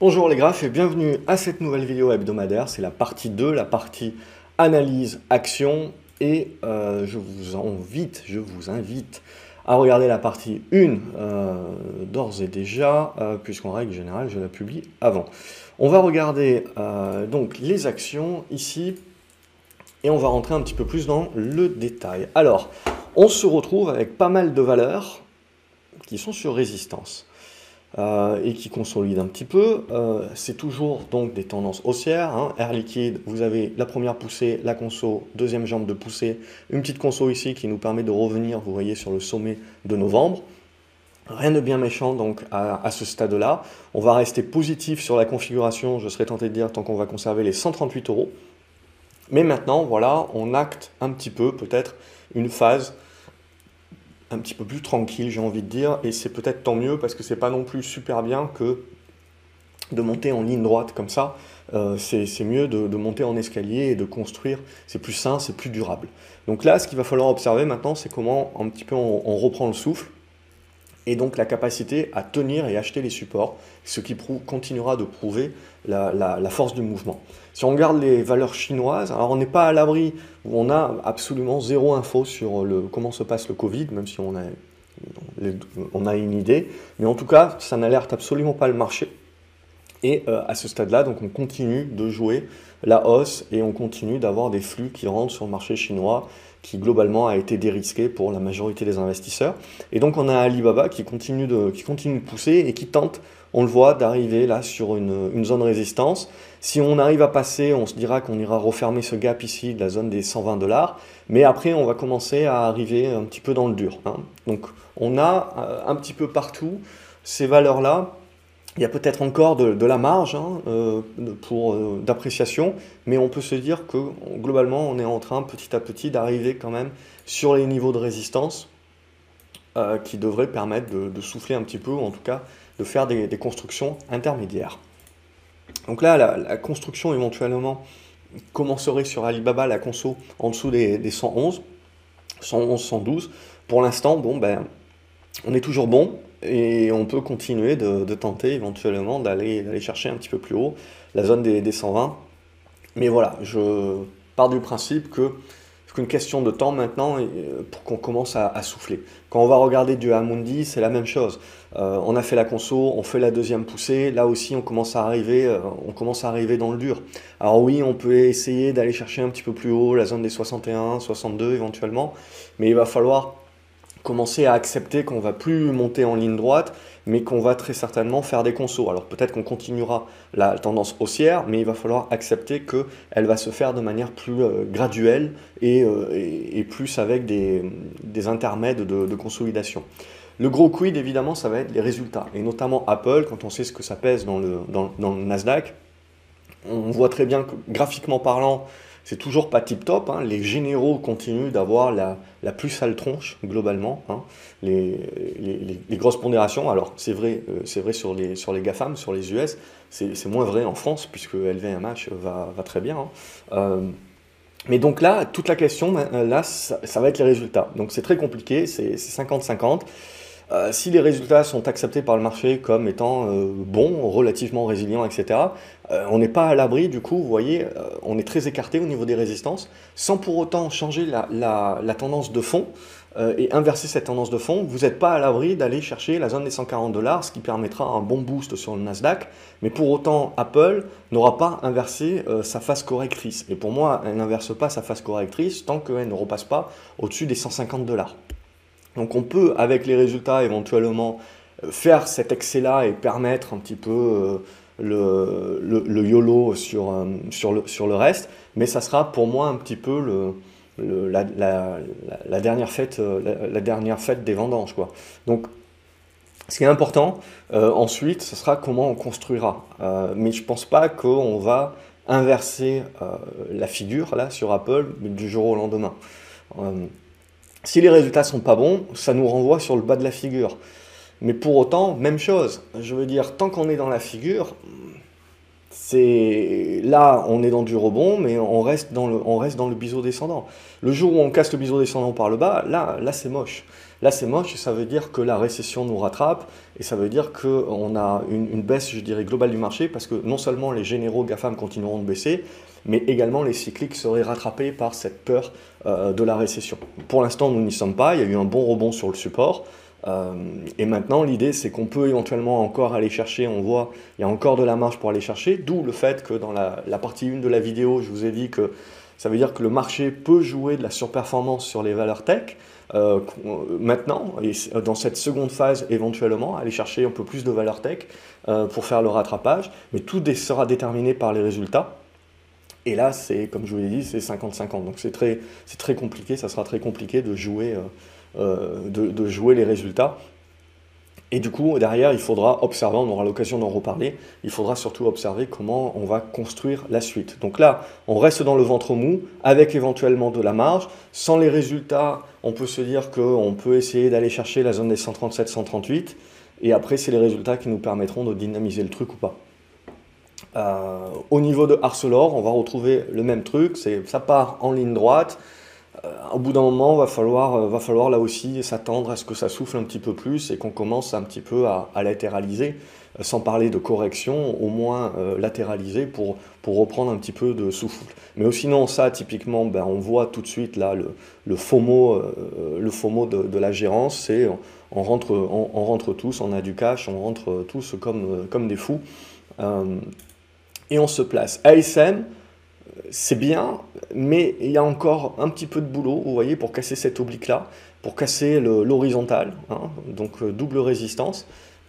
Bonjour les graphes et bienvenue à cette nouvelle vidéo hebdomadaire. C'est la partie 2, la partie analyse, action. Et euh, je vous invite, je vous invite à regarder la partie 1 euh, d'ores et déjà, euh, puisqu'en règle générale, je la publie avant. On va regarder donc les actions ici et on va rentrer un petit peu plus dans le détail. Alors, on se retrouve avec pas mal de valeurs qui sont sur résistance. Euh, et qui consolident un petit peu. Euh, c'est toujours donc des tendances haussières. Hein. Air liquide, vous avez la première poussée, la conso, deuxième jambe de poussée, une petite conso ici qui nous permet de revenir, vous voyez, sur le sommet de novembre. Rien de bien méchant donc à, à ce stade-là. On va rester positif sur la configuration, je serais tenté de dire, tant qu'on va conserver les 138 euros. Mais maintenant, voilà, on acte un petit peu peut-être une phase un petit peu plus tranquille, j'ai envie de dire, et c'est peut-être tant mieux parce que c'est pas non plus super bien que de monter en ligne droite comme ça. Euh, c'est mieux de, monter en escalier et de construire. C'est plus sain, c'est plus durable. Donc là, ce qu'il va falloir observer maintenant, c'est comment un petit peu on reprend le souffle et donc la capacité à tenir et acheter les supports, ce qui continuera de prouver la, force du mouvement. Si on regarde les valeurs chinoises, alors on n'est pas à l'abri, on a absolument zéro info sur comment se passe le Covid, même si on a, on a une idée, mais en tout cas, ça n'alerte absolument pas le marché. Et euh, à ce stade-là, donc on continue de jouer la hausse et on continue d'avoir des flux qui rentrent sur le marché chinois qui globalement a été dérisqué pour la majorité des investisseurs. Et donc on a Alibaba qui continue de, qui continue de pousser et qui tente, on le voit, d'arriver là sur une, une, zone résistance. Si on arrive à passer, on se dira qu'on ira refermer ce gap ici de la zone des 120 dollars. Mais après, on va commencer à arriver un petit peu dans le dur. Hein. Donc on a euh, un petit peu partout ces valeurs-là il y a peut-être encore de, la marge hein, euh, pour euh, d'appréciation, mais on peut se dire que globalement, on est en train petit à petit d'arriver quand même sur les niveaux de résistance euh, qui devraient permettre de, souffler un petit peu, en tout cas de faire des, constructions intermédiaires. Donc là, la, construction éventuellement commencerait sur Alibaba, la conso, en dessous des, des 111, 111, 112. Pour l'instant, bon, ben, on est toujours bon, et on peut continuer de, tenter éventuellement d'aller chercher un petit peu plus haut la zone des, 120. Mais voilà, je pars du principe que c'est une question de temps maintenant pour qu'on commence à, souffler. Quand on va regarder du Amundi, c'est la même chose. Euh, on a fait la conso, on fait la deuxième poussée, là aussi on commence à arriver, euh, on commence à arriver dans le dur. Alors oui, on peut essayer d'aller chercher un petit peu plus haut la zone des 61, 62 éventuellement, mais il va falloir commencer à accepter qu'on va plus monter en ligne droite, mais qu'on va très certainement faire des consos. Alors peut-être qu'on continuera la tendance haussière, mais il va falloir accepter qu'elle va se faire de manière plus euh, graduelle euh, et, plus avec des, intermèdes de, consolidation. Le gros quid, évidemment, ça va être les résultats, et notamment Apple, quand on sait ce que ça pèse dans dans le Nasdaq, on voit très bien que graphiquement parlant, c'est toujours pas tip top. Hein. Les généraux continuent d'avoir la, plus sale tronche globalement. Hein. Les, grosses pondérations, alors c'est vrai, euh, vrai sur les, sur les GAFAM, sur les US, c'est moins vrai en France puisque LVMH va, va très bien. Hein. Euh, mais donc là, toute la question, là, ça, ça va être les résultats. Donc c'est très compliqué, c'est 50-50. Euh, si les résultats sont acceptés par le marché comme étant euh, bons, relativement résilients, etc., euh, on n'est pas à l'abri, du coup, vous voyez, on est très écarté au niveau des résistances, sans pour autant changer la, tendance de fond et inverser cette tendance de fond. Vous n'êtes pas à l'abri d'aller chercher la zone des 140 dollars, ce qui permettra un bon boost sur le Nasdaq, mais pour autant, Apple n'aura pas inversé sa phase correctrice. Et pour moi, elle n'inverse pas sa phase correctrice tant qu'elle ne repasse pas au-dessus des 150 dollars. Donc on peut, avec les résultats éventuellement, euh, faire cet excès-là et permettre un petit peu euh, le, YOLO sur, euh, sur, le, reste, mais ça sera pour moi un petit peu le, la, la, dernière fête, la, dernière fête des vendanges. Quoi. Donc ce qui est important ensuite, ce sera comment on construira. mais je ne pense pas qu'on va inverser la figure là sur Apple du jour au lendemain. Si les résultats sont pas bons, ça nous renvoie sur le bas de la figure. Mais pour autant, même chose. Je veux dire, tant qu'on est dans la figure, c'est là, on est dans du rebond, mais on reste dans le, on reste dans le biseau descendant. Le jour où on casse le biseau descendant par le bas, là, là c'est moche. Là, c'est moche ça veut dire que la récession nous rattrape et ça veut dire qu'on a une, baisse, je dirais, globale du marché parce que non seulement les généraux GAFAM continueront de baisser, mais également les cycliques seraient rattrapés par cette peur euh, de la récession. Pour l'instant, nous n'y sommes pas. Il y a eu un bon rebond sur le support. Euh, et maintenant, l'idée, c'est qu'on peut éventuellement encore aller chercher, on voit, il y a encore de la marge pour aller chercher, d'où le fait que dans la, partie 1 de la vidéo, je vous ai dit que ça veut dire que le marché peut jouer de la surperformance sur les valeurs tech. Euh, maintenant, et dans cette seconde phase éventuellement, aller chercher un peu plus de valeur tech pour faire le rattrapage, mais tout sera déterminé par les résultats. Et là, c'est comme je vous l'ai dit, c'est 50-50. Donc c'est très, compliqué, ça sera très compliqué de jouer, euh, de, jouer les résultats. Et du coup, derrière, il faudra observer, on aura l'occasion d'en reparler, il faudra surtout observer comment on va construire la suite. Donc là, on reste dans le ventre mou, avec éventuellement de la marge. Sans les résultats, on peut se dire qu'on peut essayer d'aller chercher la zone des 137-138, et après, c'est les résultats qui nous permettront de dynamiser le truc ou pas. Euh, au niveau de Arcelor, on va retrouver le même truc, ça part en ligne droite, euh, au bout d'un moment, va falloir, euh, va falloir là aussi s'attendre à ce que ça souffle un petit peu plus et qu'on commence un petit peu à, latéraliser, sans parler de correction, au moins latéraliser pour, pour reprendre un petit peu de souffle. Mais sinon, ça, typiquement, ben, on voit tout de suite là le, le FOMO, le FOMO de, la gérance, c'est on rentre, on, rentre tous, on a du cash, on rentre tous comme, comme des fous. Et on se place. ASM, c'est bien, mais il y a encore un petit peu de boulot, vous voyez, pour casser cette oblique-là, pour casser l'horizontale, hein, donc euh, double résistance.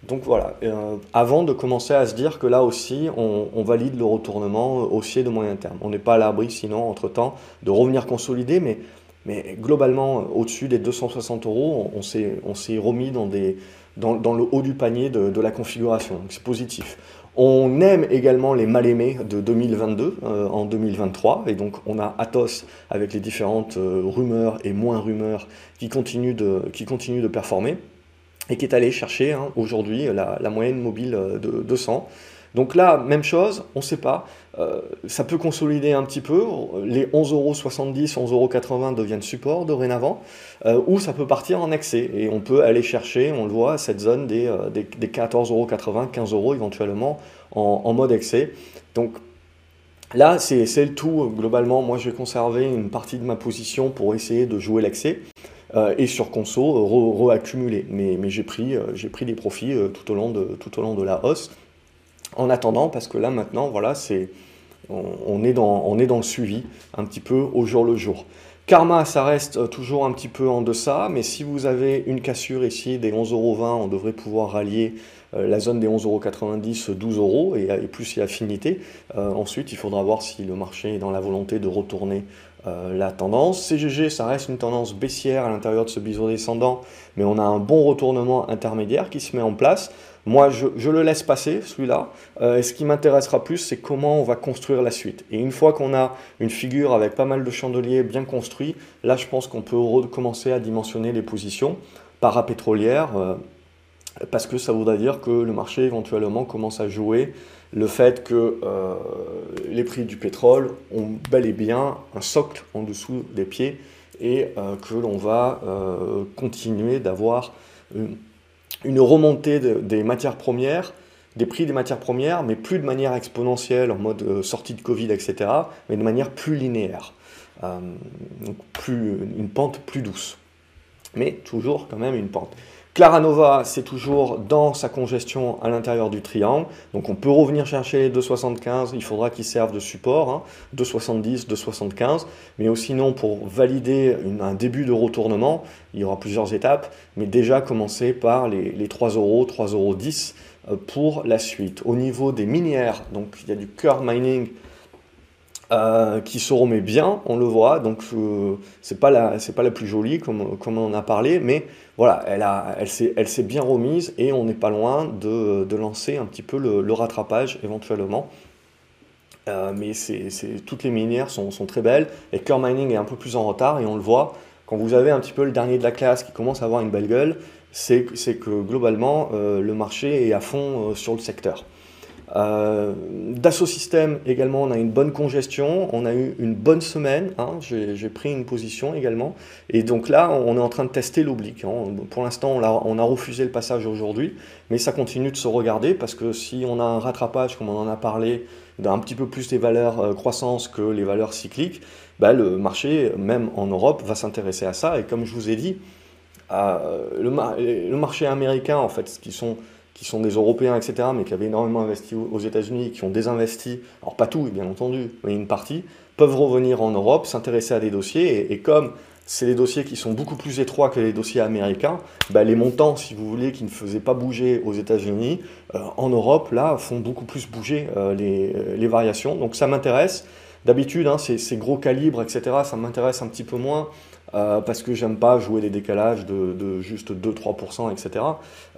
Donc voilà, euh, avant de commencer à se dire que là aussi, on, valide le retournement haussier de moyen terme. On n'est pas à l'abri sinon, entre-temps, de revenir consolider, mais, globalement, au-dessus des 260 euros, on, s'est remis dans, le haut du panier de la configuration, donc c'est positif. On aime également les mal-aimés de 2022 euh, en 2023, et donc on a Athos avec les différentes euh, rumeurs et moins rumeurs qui continuent de, qui continuent de performer, et qui est allé chercher hein, aujourd'hui la, la, moyenne mobile euh, de 200. Donc là, même chose, on ne sait pas. Euh, ça peut consolider un petit peu. Les 11,70€, 11,80€ deviennent support dorénavant. Euh, ou ça peut partir en excès. Et on peut aller chercher, on le voit, cette zone des, euh, des, 14,80€, 15€ éventuellement en, mode excès. Donc là, c'est le tout. Globalement, moi, je vais une partie de ma position pour essayer de jouer l'excès. et sur conso, re-accumuler. mais, j'ai pris, des profits tout au long de la hausse en attendant, parce que là maintenant, voilà, c'est, on, est dans, le suivi un petit peu au jour le jour. Karma, ça reste euh, toujours un petit peu en deçà, mais si vous avez une cassure ici des 11,20€, on devrait pouvoir rallier euh, la zone des 11,90€, 12€ et, et plus a affinité. Euh, ensuite, il faudra voir si le marché est dans la volonté de retourner la tendance. CGG, ça reste une tendance baissière à l'intérieur de ce biseau descendant, mais on a un bon retournement intermédiaire qui se met en place. Moi, je, le laisse passer, celui-là. Euh, et ce qui m'intéressera plus, c'est comment on va construire la suite. Et une fois qu'on a une figure avec pas mal de chandeliers bien construits, là, je pense qu'on peut recommencer à dimensionner les positions parapétrolières, euh, parce que ça voudrait dire que le marché éventuellement commence à jouer le fait que euh, les prix du pétrole ont bel et bien un socle en dessous des pieds et que l'on va continuer d'avoir une remontée des matières premières, des prix des matières premières, mais plus de manière exponentielle en mode euh, sortie de Covid, etc., mais de manière plus linéaire. Euh, donc plus, une pente plus douce. Mais toujours quand même une pente. Claranova, c'est toujours dans sa congestion à l'intérieur du triangle. Donc on peut revenir chercher les 2,75, il faudra qu'ils servent de support, hein, 2,70, 2,75. Mais aussi sinon, pour valider un début de retournement, il y aura plusieurs étapes, mais déjà commencer par les, les 3 euros, 3,10 euros euh, pour la suite. Au niveau des minières, donc il y a du core mining euh, qui se remet bien, on le voit, donc euh, c'est pas la pas la plus jolie comme, comme on en a parlé, mais voilà, elle elle s'est elle s'est bien remise et on n'est pas loin de, de, lancer un petit peu le, rattrapage éventuellement. Euh, mais c'est toutes les minières sont, sont, très belles et Core Mining est un peu plus en retard et on le voit quand vous avez un petit peu le dernier de la classe qui commence à avoir une belle gueule, c'est que globalement le marché est à fond sur le secteur. Euh, Dassault Systèmes également, on a une bonne congestion, on a eu une bonne semaine, hein, j'ai pris une position également, et donc là on est en train de tester l'oblique. Hein. Pour l'instant on a, refusé le passage aujourd'hui, mais ça continue de se regarder parce que si on a un rattrapage comme on en a parlé d'un petit peu plus des valeurs euh, croissance que les valeurs cycliques, bah, le marché, même en Europe, va s'intéresser à ça, et comme je vous ai dit, euh, le, le, marché américain en fait, qui sont qui sont des Européens, etc., mais qui avaient énormément investi aux États-Unis, qui ont désinvesti, alors pas tout, bien entendu, mais une partie, peuvent revenir en Europe, s'intéresser à des dossiers, et, comme c'est des dossiers qui sont beaucoup plus étroits que les dossiers américains, bah, les montants, si vous voulez, qui ne faisaient pas bouger aux États-Unis, euh, en Europe, là, font beaucoup plus bouger euh, les, les, variations. Donc ça m'intéresse. D'habitude, hein, ces, gros calibres, etc., ça m'intéresse un petit peu moins. Euh, parce que j'aime pas jouer les décalages de, juste 2-3%, etc.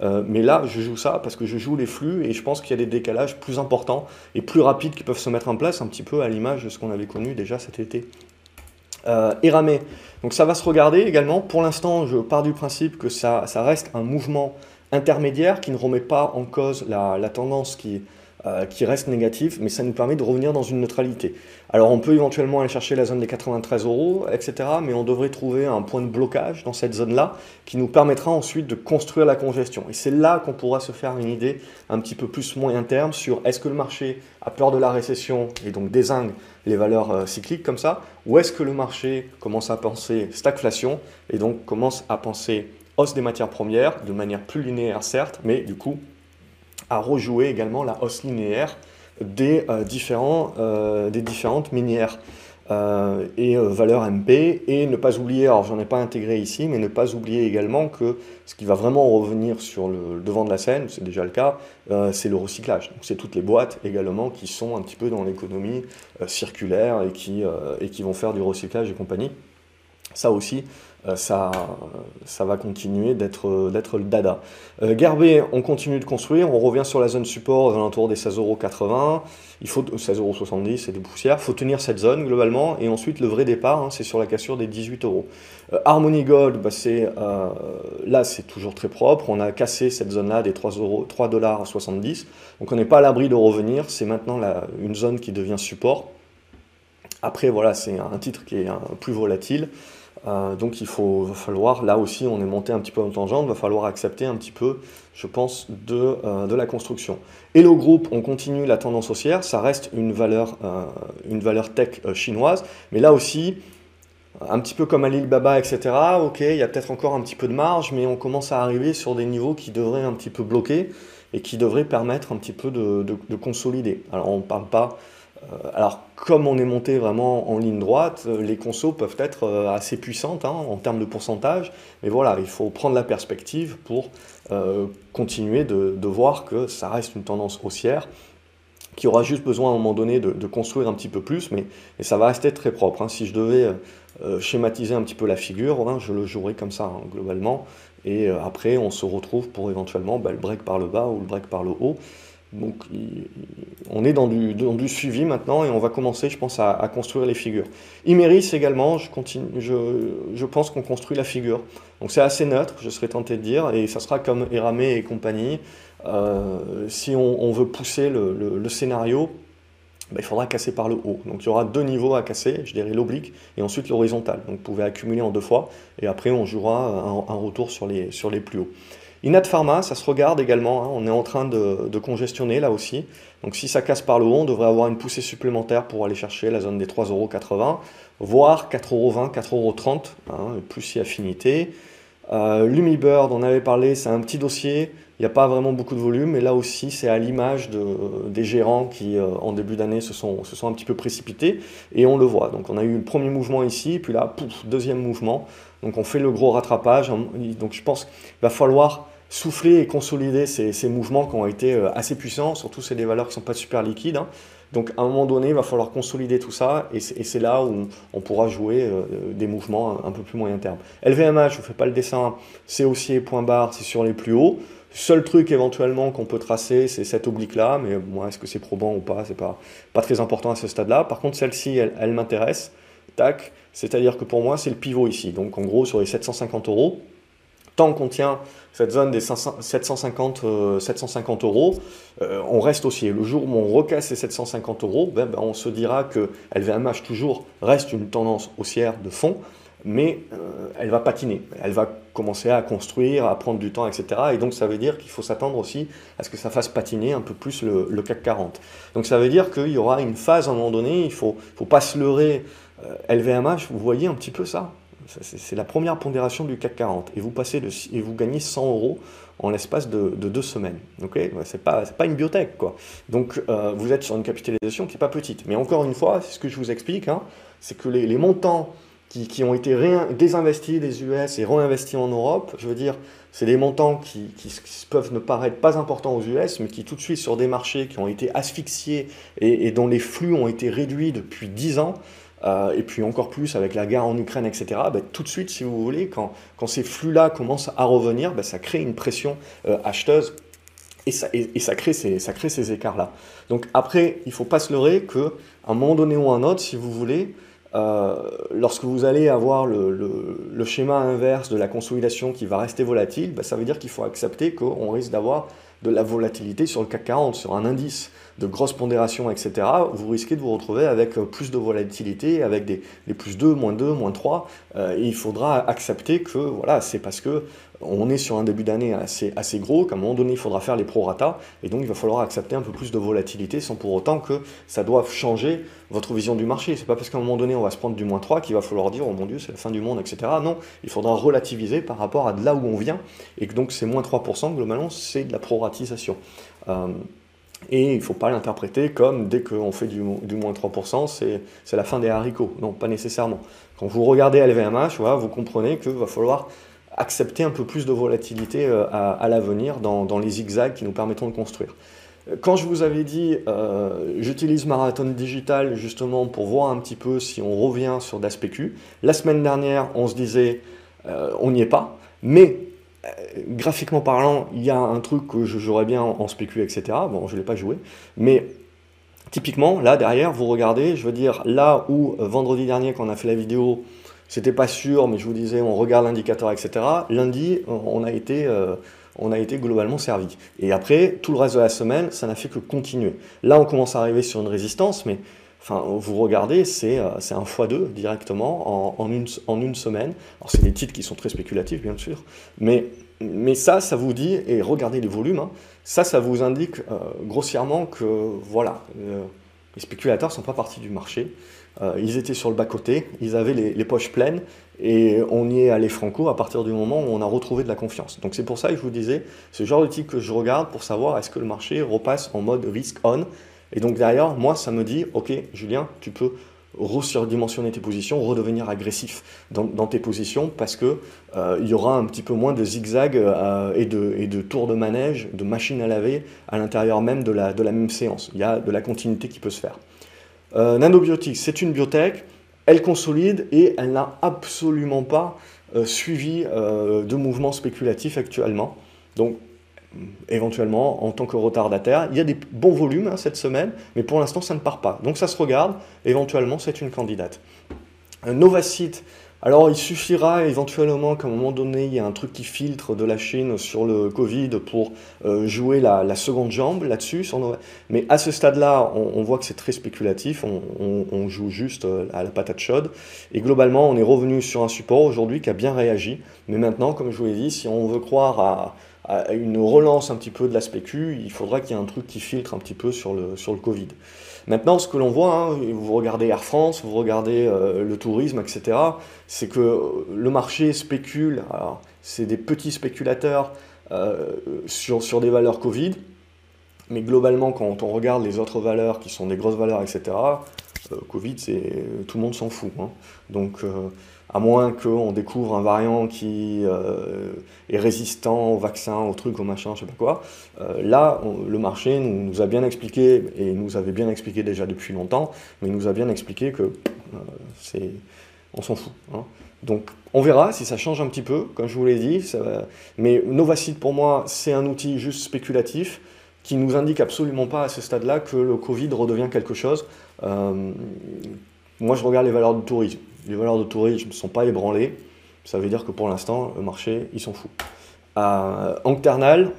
Euh, mais là, je joue ça parce que je joue les flux et je pense qu'il y a des décalages plus importants et plus rapides qui peuvent se mettre en place, un petit peu à l'image de ce qu'on avait connu déjà cet été. Euh, Eramé, donc ça va se regarder également. Pour l'instant, je pars du principe que ça, ça, reste un mouvement intermédiaire qui ne remet pas en cause la, la tendance qui euh, qui reste négatif, mais ça nous permet de revenir dans une neutralité. Alors on peut éventuellement aller chercher la zone des 93 euros, etc., mais on devrait trouver un point de blocage dans cette zone-là qui nous permettra ensuite de construire la congestion. Et c'est là qu'on pourra se faire une idée un petit peu plus moyen terme sur est-ce que le marché a peur de la récession et donc désingue les valeurs euh, cycliques comme ça, ou est-ce que le marché commence à penser stagflation et donc commence à penser hausse des matières premières de manière plus linéaire certes, mais du coup à rejouer également la hausse linéaire des, euh, différents, euh, des différentes minières euh, et valeurs MP, et ne pas oublier, alors j'en ai pas intégré ici, mais ne pas oublier également que ce qui va vraiment revenir sur le, devant de la scène, c'est déjà le cas, c'est le recyclage. C'est toutes les boîtes également qui sont un petit peu dans l'économie circulaire et qui, et qui vont faire du recyclage et compagnie. Ça aussi, ça, ça va continuer d'être le dada. Euh, on continue de construire, on revient sur la zone support aux alentours des 16,80€, il faut 16,70€, c'est des poussières, faut tenir cette zone globalement, et ensuite le vrai départ, hein, c'est sur la cassure des 18 euros. Euh, Harmony Gold, bah, euh, là c'est toujours très propre, on a cassé cette zone-là des 3,70$, donc on n'est pas à l'abri de revenir, c'est maintenant une zone qui devient support. Après voilà, c'est un titre qui est plus volatile. Euh, donc il faut, va falloir, là aussi on est monté un petit peu en tangente, va falloir accepter un petit peu, je pense, de, euh, de la construction. Et le groupe, on continue la tendance haussière, ça reste une valeur, euh, une valeur tech chinoise, mais là aussi, un petit peu comme Alibaba, etc., ok, il y a peut-être encore un petit peu de marge, mais on commence à arriver sur des niveaux qui devraient un petit peu bloquer et qui devraient permettre un petit peu de, de, de consolider. Alors on ne parle pas alors, comme on est monté vraiment en ligne droite, euh, les consos peuvent être euh, assez puissantes hein, en termes de pourcentage, mais voilà, il faut prendre la perspective pour continuer de, voir que ça reste une tendance haussière qui aura juste besoin à un moment donné de, construire un petit peu plus, mais ça va rester très propre. Hein. Si je devais schématiser un petit peu la figure, hein, je le jouerais comme ça, globalement, et après on se retrouve pour éventuellement bah, le break par le bas ou le break par le haut. Donc on est dans du, suivi maintenant et on va commencer, je pense, à, construire les figures. Imeris également, je, continue, je, pense qu'on construit la figure. Donc c'est assez neutre, je serais tenté de dire, et ça sera comme Eramé et compagnie. Euh, si on, veut pousser le, scénario, ben, il faudra casser par le haut. Donc il y aura deux niveaux à casser, je dirais l'oblique et ensuite l'horizontal. Donc vous pouvez accumuler en deux fois et après on jouera un, retour sur les plus hauts. Inat Pharma, ça se regarde également, hein. on est en train de, congestionner là aussi. Donc si ça casse par le haut, on devrait avoir une poussée supplémentaire pour aller chercher la zone des 3,80€, voire 4,20€, 4,30€, hein, plus si affinité. Euh, Lumibird, on avait parlé, c'est un petit dossier, il n'y a pas vraiment beaucoup de volume, mais là aussi c'est à l'image des gérants qui euh, en début d'année se sont, un petit peu précipités, et on le voit. Donc on a eu le premier mouvement ici, puis là, deuxième mouvement. Donc on fait le gros rattrapage. Donc je pense qu'il va falloir souffler et consolider ces, mouvements qui ont été euh, assez puissants, surtout c'est des valeurs qui ne sont pas super liquides. Hein. Donc à un moment donné, il va falloir consolider tout ça et c'est là où on pourra jouer euh, des mouvements un, peu plus moyen terme. LVMH, je ne fais pas le dessin, c'est aussi point barre, c'est sur les plus hauts. Seul truc éventuellement qu'on peut tracer, c'est cette oblique-là, mais moi, est-ce que c'est probant ou pas C'est pas, pas très important à ce stade-là. Par contre, celle-ci, elle, elle m'intéresse. Tac, c'est-à-dire que pour moi, c'est le pivot ici. Donc en gros, sur les 750 euros, tant qu'on tient cette zone des 750, 750 euros, on reste haussier. Le jour où on recasse ces 750 euros, ben, ben, on se dira que LVMH toujours reste une tendance haussière de fond, mais elle va patiner. Elle va commencer à construire, à prendre du temps, etc. Et donc ça veut dire qu'il faut s'attendre aussi à ce que ça fasse patiner un peu plus le, CAC 40. Donc ça veut dire qu'il y aura une phase à un moment donné, il ne faut, faut pas se leurrer. LVMH, vous voyez un petit peu ça? C'est la première pondération du CAC 40. Et vous, passez et vous gagnez 100 euros en l'espace de, deux semaines. Okay c'est pas, pas une biotech. Quoi. Donc euh, vous êtes sur une capitalisation qui n'est pas petite. Mais encore une fois, c'est ce que je vous explique, hein, c'est que les, montants qui, ont été désinvestis des US et réinvestis en Europe, je veux dire, c'est des montants qui, peuvent ne paraître pas importants aux US, mais qui tout de suite sur des marchés qui ont été asphyxiés et, et dont les flux ont été réduits depuis 10 ans, euh, et puis encore plus avec la guerre en Ukraine, etc., bah, tout de suite, si vous voulez, quand, ces flux-là commencent à revenir, bah, ça crée une pression euh, acheteuse et ça, crée ces, écarts-là. Donc après, il ne faut pas se leurrer qu'à un moment donné ou un autre, si vous voulez, euh, lorsque vous allez avoir le, le, schéma inverse de la consolidation qui va rester volatile, bah, ça veut dire qu'il faut accepter qu'on risque d'avoir de la volatilité sur le CAC 40, sur un indice de grosse pondération, etc., vous risquez de vous retrouver avec euh, plus de volatilité, avec des, plus 2, moins 2, moins 3. Euh, et il faudra accepter que voilà, c'est parce que on est sur un début d'année assez, assez gros qu'à un moment donné, il faudra faire les prorata. Et donc, il va falloir accepter un peu plus de volatilité sans pour autant que ça doive changer votre vision du marché. C'est pas parce qu'à un moment donné, on va se prendre du moins 3 qu'il va falloir dire, oh mon Dieu, c'est la fin du monde, etc. Non, il faudra relativiser par rapport à de là où on vient. Et que donc, ces moins 3%, globalement, c'est de la proratisation. Euh, et il ne faut pas l'interpréter comme dès qu'on fait du, moins 3%, c'est la fin des haricots. Non, pas nécessairement. Quand vous regardez LVMH, vous comprenez qu'il va falloir accepter un peu plus de volatilité euh, à, l'avenir dans, les zigzags qui nous permettront de construire. Quand je vous avais dit, euh, j'utilise Marathon Digital justement pour voir un petit peu si on revient sur DASPQ, la semaine dernière, on se disait, euh, on n'y est pas, mais graphiquement parlant, il y a un truc que j'aurais bien en, spécu, etc. Bon, je ne l'ai pas joué. Mais typiquement, là, derrière, vous regardez, je veux dire, là où euh, vendredi dernier, quand on a fait la vidéo, c'était pas sûr, mais je vous disais, on regarde l'indicateur, etc. Lundi, on a été... Euh, on a été globalement servi. Et après, tout le reste de la semaine, ça n'a fait que continuer. Là, on commence à arriver sur une résistance, mais Enfin, vous regardez, c'est un x2 directement en, une, en une semaine. Alors, c'est des titres qui sont très spéculatifs, bien sûr, mais, mais ça, ça vous dit, et regardez les volumes, hein, ça, ça vous indique euh, grossièrement que, voilà, euh, les spéculateurs ne sont pas partis du marché. Euh, ils étaient sur le bas-côté, ils avaient les, les, poches pleines, et on y est allé franco à partir du moment où on a retrouvé de la confiance. Donc c'est pour ça que je vous disais, c'est le genre de titre que je regarde pour savoir est-ce que le marché repasse en mode risk on, et donc derrière, moi, ça me dit, ok, Julien, tu peux surdimensionner tes positions, redevenir agressif dans, tes positions parce que euh, il y aura un petit peu moins de zigzags euh, et, de, tours de manège, de machines à laver à l'intérieur même de la, même séance. Il y a de la continuité qui peut se faire. Euh, Nanobiotics, c'est une biotech, elle consolide et elle n'a absolument pas suivi de mouvements spéculatifs actuellement. Donc éventuellement en tant que retardataire. Il y a des bons volumes hein, cette semaine, mais pour l'instant ça ne part pas. Donc ça se regarde, éventuellement c'est une candidate. Novacite, alors il suffira éventuellement qu'à un moment donné il y ait un truc qui filtre de la Chine sur le Covid pour euh, jouer la, seconde jambe là-dessus. Mais à ce stade-là, on, voit que c'est très spéculatif, on, on, joue juste euh, à la patate chaude. Et globalement, on est revenu sur un support aujourd'hui qui a bien réagi. Mais maintenant, comme je vous l'ai dit, si on veut croire à à une relance un petit peu de la spécu, il faudra qu'il y ait un truc qui filtre un petit peu sur le, sur le Covid. Maintenant, ce que l'on voit, hein, vous regardez Air France, vous regardez euh, le tourisme, etc., c'est que le marché spécule, c'est des petits spéculateurs euh, sur, sur des valeurs Covid, mais globalement, quand on regarde les autres valeurs qui sont des grosses valeurs, etc., euh, Covid, c'est tout le monde s'en fout. Hein. Donc, à moins qu'on découvre un variant qui euh, est résistant au vaccin, au truc, au machin, je sais pas quoi. Euh, là, le marché nous, a bien expliqué, et nous avait bien expliqué déjà depuis longtemps, mais nous a bien expliqué que euh, c'est, on s'en fout. Hein. Donc, on verra si ça change un petit peu, comme je vous l'ai dit. Mais Novacid, pour moi, c'est un outil juste spéculatif qui nous indique absolument pas à ce stade-là que le Covid redevient quelque chose. moi, je regarde les valeurs du tourisme les valeurs de tourisme ne sont pas ébranlées. Ça veut dire que pour l'instant, le marché, il s'en fout. Euh, Ancternal,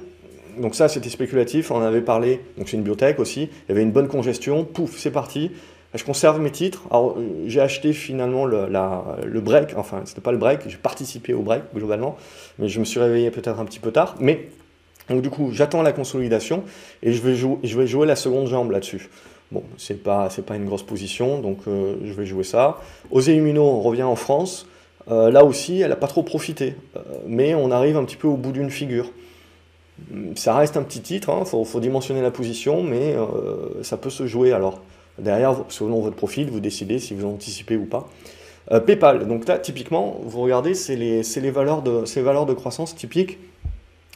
donc ça c'était spéculatif, on avait parlé, donc c'est une biotech aussi, il y avait une bonne congestion, pouf, c'est parti. Je conserve mes titres. Alors, euh, j'ai acheté finalement le, le break, enfin, c'était pas le break, j'ai participé au break globalement, mais je me suis réveillé peut-être un petit peu tard. Mais, donc du coup, j'attends la consolidation et je vais, jouer, la seconde jambe là-dessus. Bon, c'est pas, c'est pas une grosse position, donc euh, je vais jouer ça. Osé revient en France. Euh, là aussi, elle n'a pas trop profité, mais on arrive un petit peu au bout d'une figure. Ça reste un petit titre, il hein, faut, dimensionner la position, mais ça peut se jouer. Alors, Derrière, selon votre profil, vous décidez si vous anticipez ou pas. Euh, PayPal, donc là, typiquement, vous regardez, c'est les, les, valeurs de, ces valeurs de croissance typiques.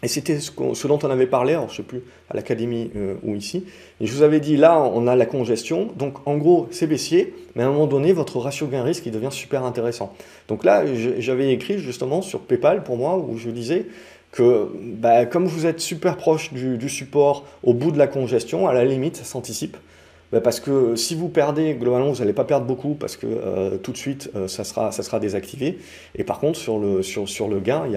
Et c'était ce, dont on avait parlé, alors je ne sais plus, à l'académie euh, ou ici. Et je vous avais dit, là, on a la congestion. Donc, en gros, c'est baissier, mais à un moment donné, votre ratio gain-risque, il devient super intéressant. Donc là, j'avais écrit justement sur PayPal, pour moi, où je disais que, bah, comme vous êtes super proche du, du support au bout de la congestion, à la limite, ça s'anticipe. Bah, parce que si vous perdez, globalement, vous n'allez pas perdre beaucoup parce que euh, tout de suite, euh, ça, sera, désactivé. Et par contre, sur le, gain, il y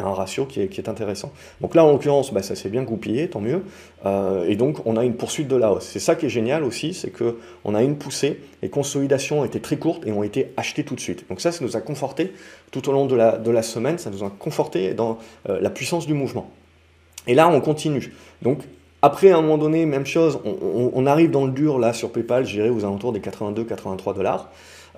a, un ratio qui est, intéressant. Donc là, en l'occurrence, bah, ça s'est bien goupillé, tant mieux. Euh, et donc, on a une poursuite de la hausse. C'est ça qui est génial aussi, c'est qu'on a une poussée, les consolidations étaient très courtes et ont été achetées tout de suite. Donc ça, ça nous a conforté tout au long de la, de la semaine, ça nous a conforté dans la puissance du mouvement. Et là, on continue. Donc, après, à un moment donné, même chose, on, arrive dans le dur là sur PayPal, j'irai aux alentours des 82-83 dollars.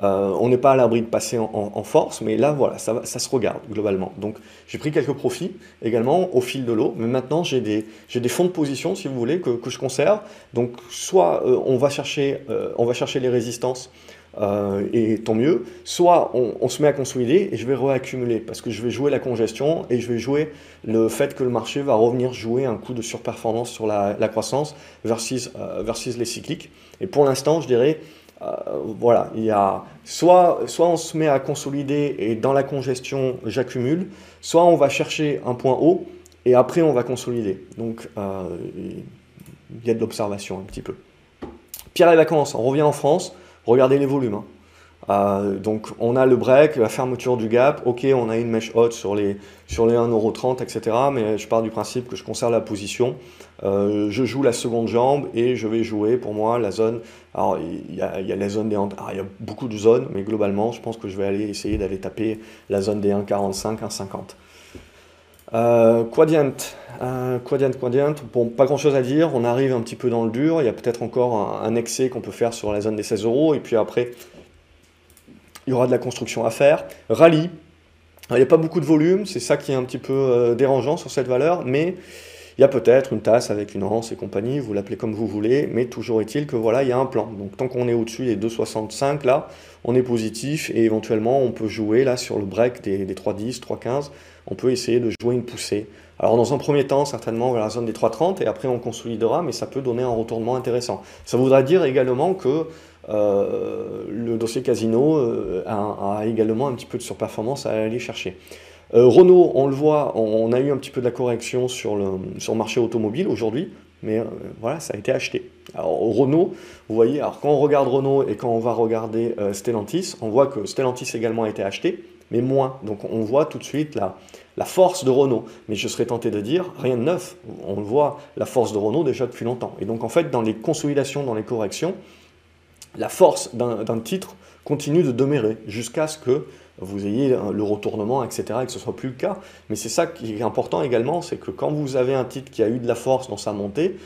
Euh, on n'est pas à l'abri de passer en, force, mais là, voilà, ça, se regarde globalement. Donc, j'ai pris quelques profits également au fil de l'eau, mais maintenant, j'ai des, fonds de position, si vous voulez, que, je conserve. Donc, soit euh, euh, on va chercher les résistances euh, et tant mieux. Soit on, se met à consolider et je vais réaccumuler parce que je vais jouer la congestion et je vais jouer le fait que le marché va revenir jouer un coup de surperformance sur la, croissance versus, euh, versus les cycliques. Et pour l'instant, je dirais, euh, voilà, il y a soit, soit on se met à consolider et dans la congestion, j'accumule, soit on va chercher un point haut et après on va consolider. Donc il y a de l'observation un petit peu. Pierre et vacances, on revient en France regardez les volumes. Hein. Euh, donc on a le break, la fermeture du gap, ok on a une mèche haute sur les, sur les 1,30€, etc. Mais je pars du principe que je conserve la position. Euh, je joue la seconde jambe et je vais jouer pour moi la zone. Alors il y a, la zone des y a beaucoup de zones, mais globalement je pense que je vais aller essayer d'aller taper la zone des 1,45, 1,50. Euh, Quadient, euh, Quadient, Quadient, bon, pas grand chose à dire, on arrive un petit peu dans le dur, il y a peut-être encore un, excès qu'on peut faire sur la zone des 16 euros, et puis après, il y aura de la construction à faire. Rallye, il n'y a pas beaucoup de volume, c'est ça qui est un petit peu euh, dérangeant sur cette valeur, mais il y a peut-être une tasse avec une anse et compagnie, vous l'appelez comme vous voulez, mais toujours est-il que voilà, il y a un plan. Donc tant qu'on est au-dessus des 2,65 là, on est positif et éventuellement on peut jouer là sur le break des, des 3,10, 3,15 on peut essayer de jouer une poussée. Alors dans un premier temps, certainement vers la zone des 3,30 et après on consolidera, mais ça peut donner un retournement intéressant. Ça voudra dire également que euh, le dossier casino euh, a, également un petit peu de surperformance à aller chercher. Euh, Renault, on le voit, on, a eu un petit peu de la correction sur le, sur le marché automobile aujourd'hui, mais voilà, ça a été acheté. Alors Renault, vous voyez, alors quand on regarde Renault et quand on va regarder Stellantis, on voit que Stellantis également a été acheté mais moins. Donc on voit tout de suite la, la force de Renault. Mais je serais tenté de dire, rien de neuf. On voit la force de Renault déjà depuis longtemps. Et donc en fait, dans les consolidations, dans les corrections, la force d'un titre continue de demeurer jusqu'à ce que vous ayez le retournement, etc., et que ce soit plus le cas. Mais c'est ça qui est important également, c'est que quand vous avez un titre qui a eu de la force dans sa montée,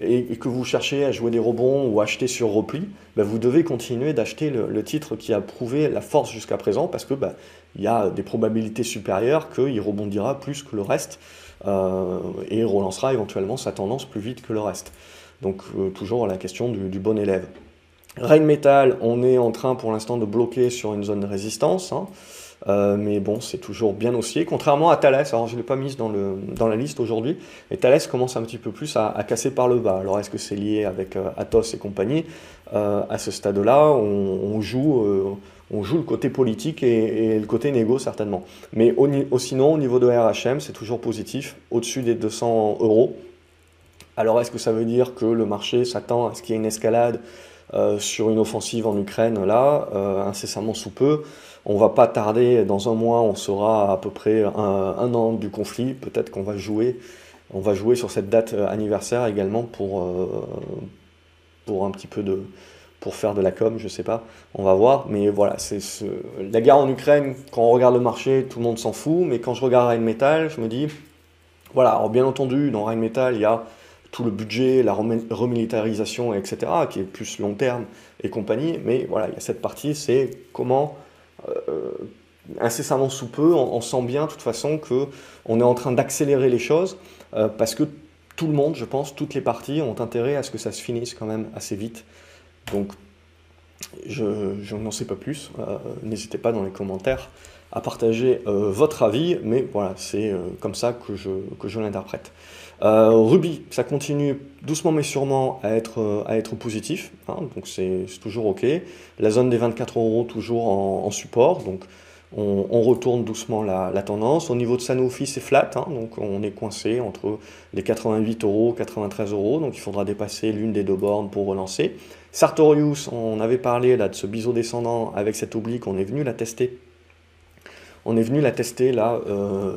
et, que vous cherchez à jouer des rebonds ou acheter sur repli, ben, vous devez continuer d'acheter le, titre qui a prouvé la force jusqu'à présent parce que ben, il y a des probabilités supérieures qu'il rebondira plus que le reste euh, et relancera éventuellement sa tendance plus vite que le reste. Donc euh, toujours la question du, bon élève. Rheinmetall, on est en train pour l'instant de bloquer sur une zone de résistance. Hein. Euh, mais bon, c'est toujours bien haussier. Contrairement à Thales, alors je ne l'ai pas mise dans, la liste aujourd'hui, mais Thales commence un petit peu plus à, casser par le bas. Alors est-ce que c'est lié avec euh, Atos et compagnie? Euh, À ce stade-là, on, joue, on joue le côté politique et, le côté négo certainement. Mais sinon, au niveau de RHM, c'est toujours positif, au-dessus des 200 euros. Alors est-ce que ça veut dire que le marché s'attend à ce qu'il y ait une escalade sur une offensive en Ukraine, là, incessamment sous peu. On va pas tarder, dans un mois, on sera à peu près un, an du conflit. Peut-être qu'on va jouer, on va jouer sur cette date anniversaire également pour, pour un petit peu de, pour faire de la com, je sais pas, on va voir. Mais voilà, c'est ce... la guerre en Ukraine, quand on regarde le marché, tout le monde s'en fout. Mais quand je regarde Rheinmetall, je me dis, voilà, alors bien entendu, dans Rheinmetall, il y a tout le budget, la remilitarisation, etc., qui est plus long terme et compagnie. Mais voilà, il y a cette partie, c'est comment, euh, incessamment sous peu, on, sent bien de toute façon qu'on est en train d'accélérer les choses, euh, parce que tout le monde, je pense, toutes les parties ont intérêt à ce que ça se finisse quand même assez vite. Donc, je, n'en sais pas plus. Euh, n'hésitez pas dans les commentaires à partager euh, votre avis, mais voilà, c'est euh, comme ça que je, que je l'interprète. Ruby, ça continue doucement mais sûrement à être, à être positif, hein, donc c'est toujours ok. La zone des 24 euros toujours en, support, donc on, retourne doucement la, tendance. Au niveau de Sanofi, c'est flat, hein, donc on est coincé entre les 88 euros, 93 euros, donc il faudra dépasser l'une des deux bornes pour relancer. Sartorius, on avait parlé là de ce biseau descendant avec cette oblique, on est venu la tester. On est venu la tester là euh,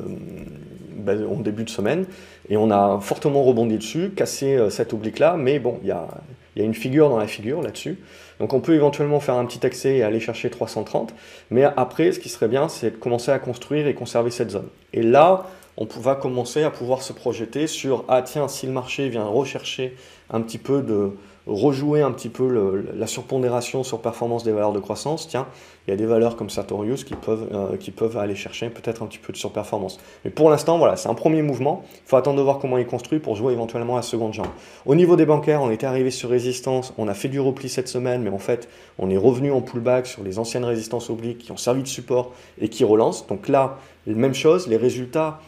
ben, en début de semaine et on a fortement rebondi dessus, cassé euh, cette oblique là, mais bon, il y a, une figure dans la figure là-dessus. Donc on peut éventuellement faire un petit accès et aller chercher 330, mais après ce qui serait bien c'est de commencer à construire et conserver cette zone. Et là, on va commencer à pouvoir se projeter sur ah tiens si le marché vient rechercher un petit peu de rejouer un petit peu la surpondération sur performance des valeurs de croissance, tiens, il y a des valeurs comme Sartorius qui peuvent, euh, qui peuvent aller chercher peut-être un petit peu de surperformance. Mais pour l'instant, voilà, c'est un premier mouvement. Il faut attendre de voir comment il construit pour jouer éventuellement à seconde jambe. Au niveau des bancaires, on était arrivé sur résistance, on a fait du repli cette semaine, mais en fait, on est revenu en pullback sur les anciennes résistances obliques qui ont servi de support et qui relancent. Donc là, même chose, les résultats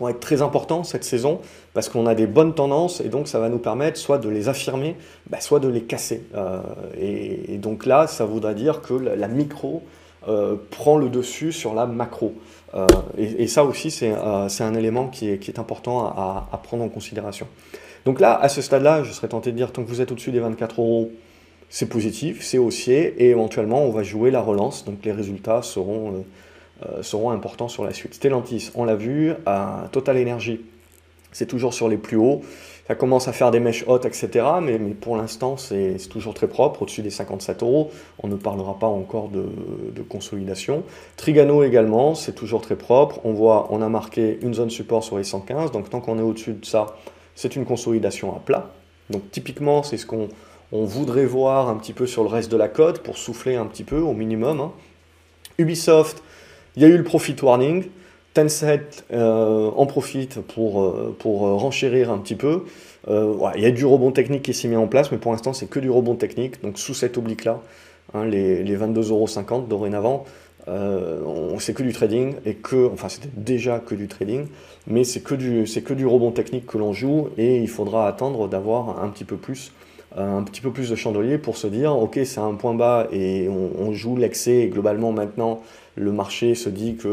vont être très importants cette saison parce qu'on a des bonnes tendances et donc ça va nous permettre soit de les affirmer, bah, soit de les casser. Euh, et, donc là, ça voudra dire que la, micro euh, prend le dessus sur la macro. Euh, et, ça aussi, c'est un élément qui est, important à, prendre en considération. Donc là, à ce stade-là, je serais tenté de dire, tant que vous êtes au-dessus des 24 euros, c'est positif, c'est haussier, et éventuellement, on va jouer la relance, donc les résultats seront seront importants sur la suite. Stellantis, on l'a vu, à Total Energy, c'est toujours sur les plus hauts. Ça commence à faire des mèches hautes, etc. Mais, pour l'instant, c'est toujours très propre, au-dessus des 57 euros. On ne parlera pas encore de, consolidation. Trigano également, c'est toujours très propre. On voit, on a marqué une zone support sur les 115. Donc tant qu'on est au-dessus de ça, c'est une consolidation à plat. Donc typiquement, c'est ce qu'on voudrait voir un petit peu sur le reste de la cote pour souffler un petit peu au minimum. Hein. Ubisoft, il y a eu le profit warning. Tencent euh, en profite pour, euh, pour euh, renchérir un petit peu. il y a du rebond technique qui s'est mis en place, mais pour l'instant, c'est que du rebond technique. Donc, sous cette oblique-là, hein, les, les 22,50€ dorénavant, on c'est que du trading et que, enfin, c'était déjà que du trading, mais c'est que que du rebond technique que l'on joue et il faudra attendre d'avoir un petit peu plus un petit peu plus de chandelier pour se dire ok c'est un point bas et on, joue l'excès globalement maintenant le marché se dit que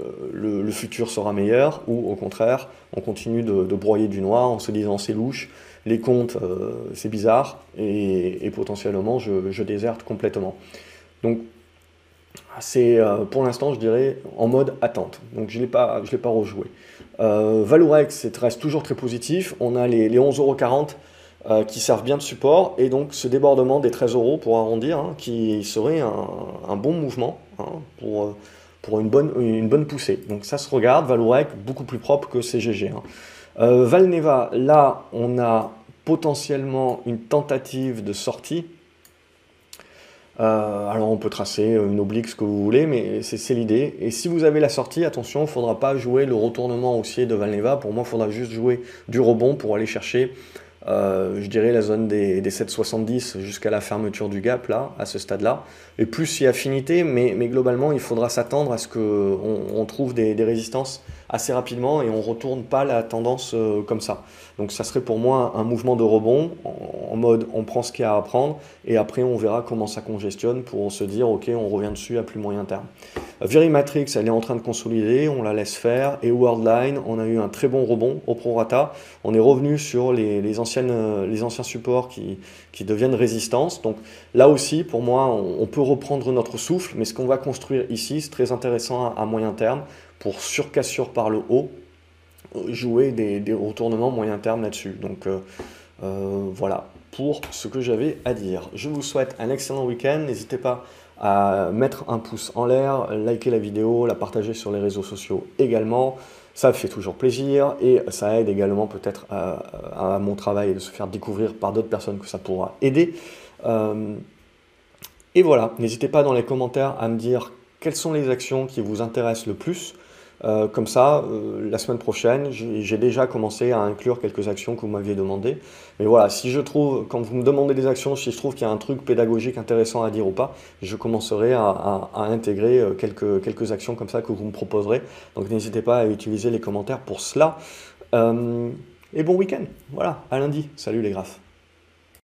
euh, le, futur sera meilleur ou au contraire on continue de, broyer du noir en se disant c'est louche, les comptes euh, c'est bizarre et, potentiellement je, déserte complètement. Donc c'est euh, pour l'instant je dirais en mode attente donc je ne l'ai pas, rejoué. Valorex reste toujours très positif, on a les, les 11,40€ euh, qui servent bien de support, et donc ce débordement des 13 euros pour arrondir, hein, qui serait un, bon mouvement hein, pour, euh, pour une, bonne, une bonne poussée. Donc ça se regarde, Valorec beaucoup plus propre que CGG. Hein. Euh, Valneva, là on a potentiellement une tentative de sortie. alors on peut tracer une oblique, ce que vous voulez, mais c'est l'idée. Et si vous avez la sortie, attention, il ne faudra pas jouer le retournement haussier de Valneva. Pour moi, il faudra juste jouer du rebond pour aller chercher euh, je dirais la zone des, 7,70 jusqu'à la fermeture du gap, là, à ce stade-là. Et plus il y a affinité, mais, mais globalement, il faudra s'attendre à ce qu'on on trouve des, résistances assez rapidement et on retourne pas la tendance euh, comme ça. Donc ça serait pour moi un mouvement de rebond en, mode on prend ce qu'il y a à apprendre et après on verra comment ça congestionne pour se dire ok on revient dessus à plus moyen terme. Verimatrix elle est en train de consolider, on la laisse faire et Worldline on a eu un très bon rebond au prorata. On est revenu sur les, anciennes, les anciens supports qui, qui deviennent résistance. Donc là aussi pour moi on, peut reprendre notre souffle mais ce qu'on va construire ici c'est très intéressant à moyen terme pour surcassure par le haut jouer des, retournements moyen terme là-dessus. Donc euh, euh, voilà pour ce que j'avais à dire. Je vous souhaite un excellent week-end. N'hésitez pas à mettre un pouce en l'air, liker la vidéo, la partager sur les réseaux sociaux également. Ça fait toujours plaisir et ça aide également peut-être à, mon travail de se faire découvrir par d'autres personnes que ça pourra aider. Euh, et voilà, n'hésitez pas dans les commentaires à me dire quelles sont les actions qui vous intéressent le plus. Euh, comme ça, euh, la semaine prochaine, j'ai déjà commencé à inclure quelques actions que vous m'aviez demandé. Mais voilà, si je trouve, quand vous me demandez des actions, si je trouve qu'il y a un truc pédagogique intéressant à dire ou pas, je commencerai à, intégrer euh, quelques, quelques actions comme ça que vous me proposerez. Donc n'hésitez pas à utiliser les commentaires pour cela. et bon week-end. Voilà, à lundi. Salut les graphes.